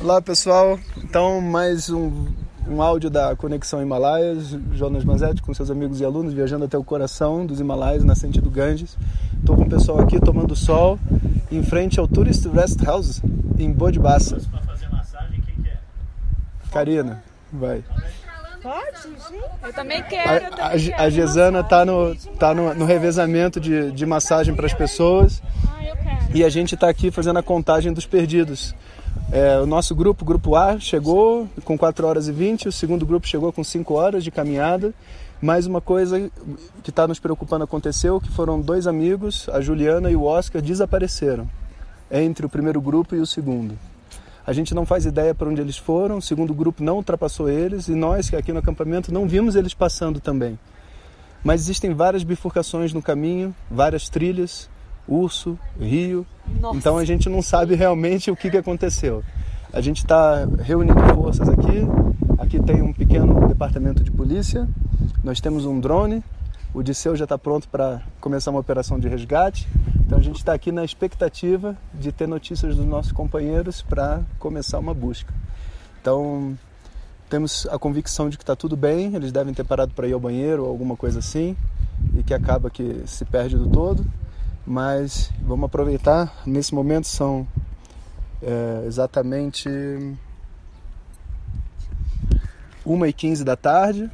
Olá pessoal, então mais um, um áudio da Conexão Himalaias, Jonas Manzetti com seus amigos e alunos viajando até o coração dos Himalaias, nascente do Ganges. Estou com o pessoal aqui tomando sol em frente ao Tourist Rest House em Bodibassa. Para fazer massagem, quem que é? Karina, vai. Pode, gente. Eu também quero. eu A, também a, quero a Gesana massagem. tá no, tá no, no revezamento de, de massagem para as pessoas Ah, eu quero. e a gente está aqui fazendo a contagem dos perdidos. É, o nosso grupo, o grupo A, chegou com 4 horas e 20, o segundo grupo chegou com 5 horas de caminhada. Mais uma coisa que está nos preocupando aconteceu, que foram dois amigos, a Juliana e o Oscar, desapareceram entre o primeiro grupo e o segundo. A gente não faz ideia para onde eles foram, o segundo grupo não ultrapassou eles e nós aqui no acampamento não vimos eles passando também. Mas existem várias bifurcações no caminho, várias trilhas, urso, rio. Nossa. Então a gente não sabe realmente o que, que aconteceu. A gente está reunindo forças aqui. Aqui tem um pequeno departamento de polícia. Nós temos um drone. O Disseu já está pronto para começar uma operação de resgate. Então a gente está aqui na expectativa de ter notícias dos nossos companheiros para começar uma busca. Então temos a convicção de que está tudo bem. Eles devem ter parado para ir ao banheiro ou alguma coisa assim e que acaba que se perde do todo. Mas vamos aproveitar. Nesse momento são é, exatamente 1 e 15 da tarde.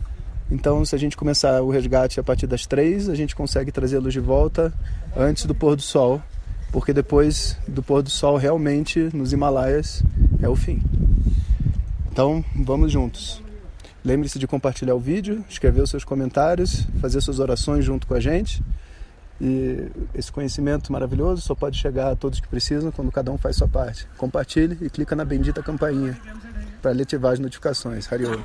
Então, se a gente começar o resgate a partir das 3, a gente consegue trazê-los de volta antes do pôr do sol, porque depois do pôr do sol, realmente, nos Himalaias, é o fim. Então, vamos juntos. Lembre-se de compartilhar o vídeo, escrever os seus comentários, fazer suas orações junto com a gente. E esse conhecimento maravilhoso só pode chegar a todos que precisam quando cada um faz sua parte. Compartilhe e clica na bendita campainha para ativar as notificações. Hariom.